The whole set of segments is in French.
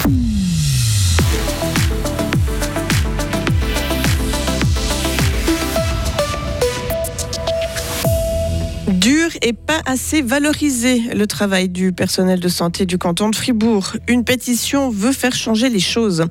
Mm-hmm. Et pas assez valorisé le travail du personnel de santé du canton de Fribourg. Une pétition veut faire changer les choses.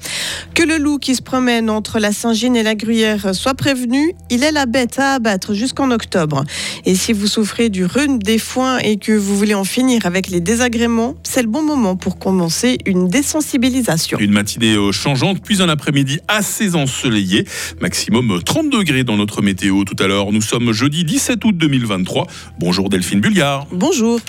Que le loup qui se promène entre la Saint-Gine et la Gruyère soit prévenu, il est la bête à abattre jusqu'en octobre. Et si vous souffrez du rhume des foins et que vous voulez en finir avec les désagréments, c'est le bon moment pour commencer une désensibilisation. Une matinée euh, changeante, puis un après-midi assez ensoleillé. Maximum 30 degrés dans notre météo tout à l'heure. Nous sommes jeudi 17 août 2023. Bonjour Delphine Bulliard. Bonjour.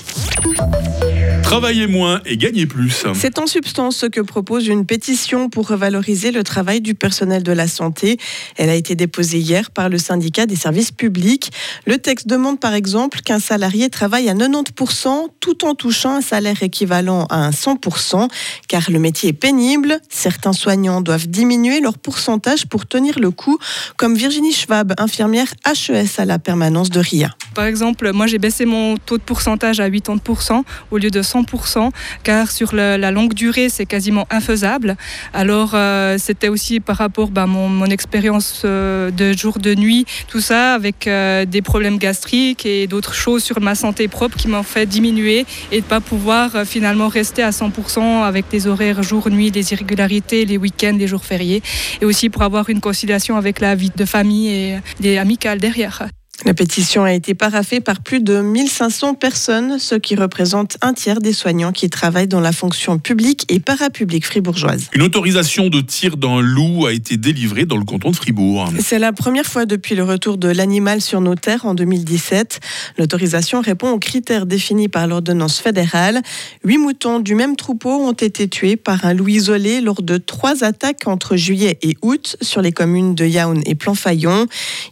Travailler moins et gagner plus. C'est en substance ce que propose une pétition pour revaloriser le travail du personnel de la santé. Elle a été déposée hier par le syndicat des services publics. Le texte demande par exemple qu'un salarié travaille à 90% tout en touchant un salaire équivalent à un 100%, car le métier est pénible. Certains soignants doivent diminuer leur pourcentage pour tenir le coup, comme Virginie Schwab, infirmière HES à la permanence de RIA. Par exemple, moi j'ai baissé mon taux de pourcentage à 80% au lieu de 100%, car sur la longue durée c'est quasiment infaisable. Alors euh, c'était aussi par rapport à bah, mon, expérience euh, de jour, de nuit, tout ça, avec euh, des problèmes gastriques et d'autres choses sur ma santé propre qui m'ont fait diminuer et de pas pouvoir finalement rester à 100% avec des horaires jour-nuit, des irrégularités, les week-ends, les jours fériés, et aussi pour avoir une conciliation avec la vie de famille et des amicales derrière. La pétition a été paraffée par plus de 1500 personnes, ce qui représente un tiers des soignants qui travaillent dans la fonction publique et parapublique fribourgeoise. Une autorisation de tir d'un loup a été délivrée dans le canton de Fribourg. C'est la première fois depuis le retour de l'animal sur nos terres en 2017. L'autorisation répond aux critères définis par l'ordonnance fédérale. Huit moutons du même troupeau ont été tués par un loup isolé lors de trois attaques entre juillet et août sur les communes de Yaoun et Planfaillon.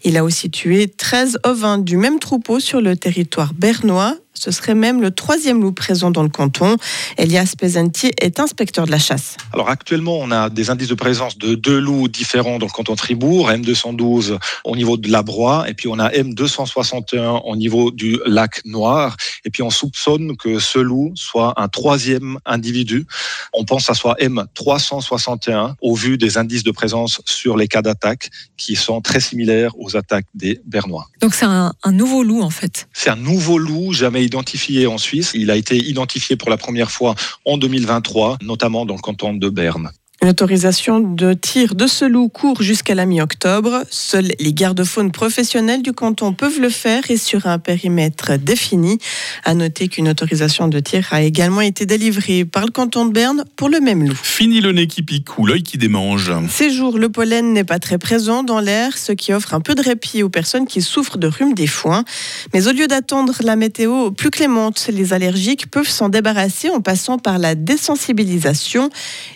Il a aussi tué 13 ovins du même troupeau sur le territoire bernois. Ce serait même le troisième loup présent dans le canton. Elias Pesenti est inspecteur de la chasse. Alors actuellement, on a des indices de présence de deux loups différents dans le canton de Fribourg, M212 au niveau de la Broye, et puis on a M261 au niveau du lac Noir. Et puis on soupçonne que ce loup soit un troisième individu. On pense que ça soit M361 au vu des indices de présence sur les cas d'attaque qui sont très similaires aux attaques des Bernois. Donc c'est un, un nouveau loup en fait. C'est un nouveau loup jamais identifié en Suisse. Il a été identifié pour la première fois en 2023, notamment dans le canton de Berne. L'autorisation de tir de ce loup court jusqu'à la mi-octobre. Seuls les gardes-faunes professionnels du canton peuvent le faire et sur un périmètre défini. À noter qu'une autorisation de tir a également été délivrée par le canton de Berne pour le même loup. Fini le nez qui pique ou l'œil qui démange. Ces jours, le pollen n'est pas très présent dans l'air, ce qui offre un peu de répit aux personnes qui souffrent de rhume des foins. Mais au lieu d'attendre la météo plus clémente, les allergiques peuvent s'en débarrasser en passant par la désensibilisation.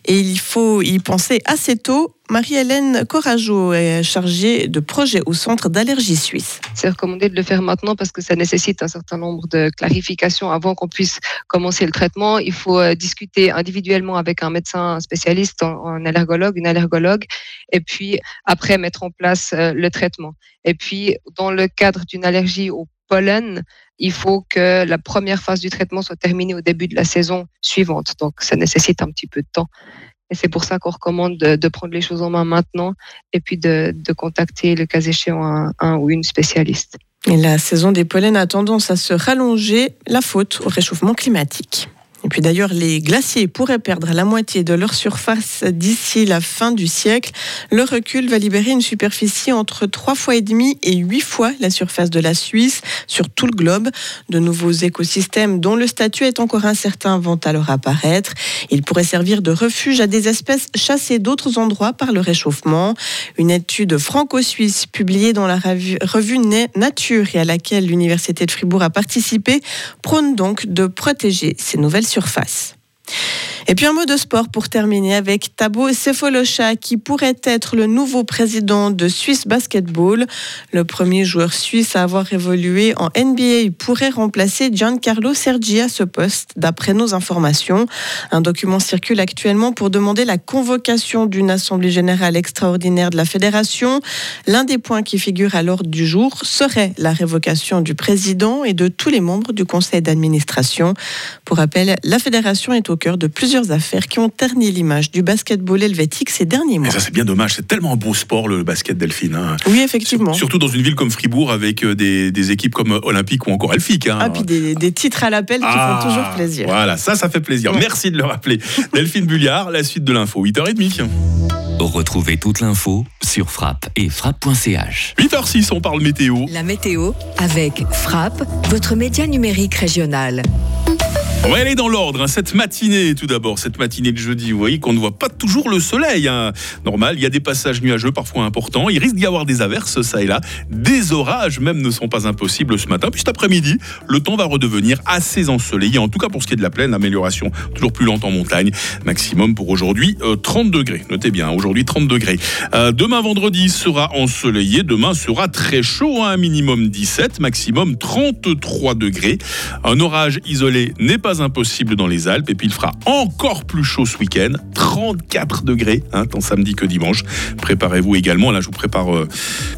Et il faut y penser assez tôt. Marie-Hélène Corageau est chargée de projet au Centre d'allergie suisse. C'est recommandé de le faire maintenant parce que ça nécessite un certain nombre de clarifications avant qu'on puisse commencer le traitement. Il faut euh, discuter individuellement avec un médecin spécialiste, un allergologue, une allergologue, et puis après mettre en place euh, le traitement. Et puis, dans le cadre d'une allergie au pollen, il faut que la première phase du traitement soit terminée au début de la saison suivante. Donc, ça nécessite un petit peu de temps. Et c'est pour ça qu'on recommande de, prendre les choses en main maintenant et puis de, contacter le cas échéant un, un ou une spécialiste. Et la saison des pollens a tendance à se rallonger, la faute au réchauffement climatique. Et puis d'ailleurs, les glaciers pourraient perdre la moitié de leur surface d'ici la fin du siècle. Le recul va libérer une superficie entre 3 fois et demi et 8 fois la surface de la Suisse sur tout le globe. De nouveaux écosystèmes dont le statut est encore incertain vont alors apparaître. Ils pourraient servir de refuge à des espèces chassées d'autres endroits par le réchauffement. Une étude franco-suisse publiée dans la revue, Nature et à laquelle l'Université de Fribourg a participé prône donc de protéger ces nouvelles Et puis un mot de sport pour terminer avec Tabo Sefolosha qui pourrait être le nouveau président de Suisse Basketball. Le premier joueur suisse à avoir évolué en NBA pourrait remplacer Giancarlo Sergi à ce poste d'après nos informations. Un document circule actuellement pour demander la convocation d'une assemblée générale extraordinaire de la fédération. L'un des points qui figure à l'ordre du jour serait la révocation du président et de tous les membres du conseil d'administration. Pour rappel, la fédération est au cœur de plusieurs affaires qui ont terni l'image du basketball helvétique ces derniers mois. Et ça, c'est bien dommage. C'est tellement un beau sport, le basket Delphine. hein. Oui, effectivement. Surtout dans une ville comme Fribourg, avec euh, des, des équipes comme Olympique ou encore Elfique. hein. Ah, puis des, des titres à l'appel qui Ah, font toujours plaisir. Voilà, ça, ça fait plaisir. Ouais. Merci de le rappeler. Delphine Bulliard, la suite de l'info, 8h30. Retrouvez toute l'info sur frappe et frappe.ch. 8h06, on parle météo. La météo avec Frappe, votre média numérique régional. On va aller dans l'ordre. hein. Cette matinée, tout d'abord, cette matinée de jeudi, vous voyez qu'on ne voit pas toujours le soleil. hein. Normal, il y a des passages nuageux parfois importants. Il risque d'y avoir des averses, ça et là. Des orages même ne sont pas impossibles ce matin. Puis cet après-midi, le temps va redevenir assez ensoleillé. En tout cas, pour ce qui est de la plaine, amélioration toujours plus lente en montagne. Maximum pour aujourd'hui, euh, 30 degrés. Notez bien, hein, aujourd'hui 30 degrés. Euh, demain, vendredi, sera ensoleillé. Demain sera très chaud, hein, un minimum 17, maximum 33 degrés. Un orage isolé n'est impossible dans les Alpes. Et puis il fera encore plus chaud ce week-end, 34 degrés, hein, tant samedi que dimanche. Préparez-vous également, là je vous prépare euh,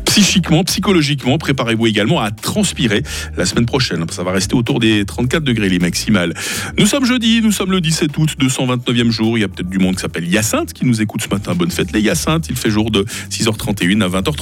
psychiquement, psychologiquement, préparez-vous également à transpirer la semaine prochaine. Ça va rester autour des 34 degrés les maximales. Nous sommes jeudi, nous sommes le 17 août, 229e jour. Il y a peut-être du monde qui s'appelle Hyacinthe qui nous écoute ce matin. Bonne fête les Hyacinthes. Il fait jour de 6h31 à 20h30.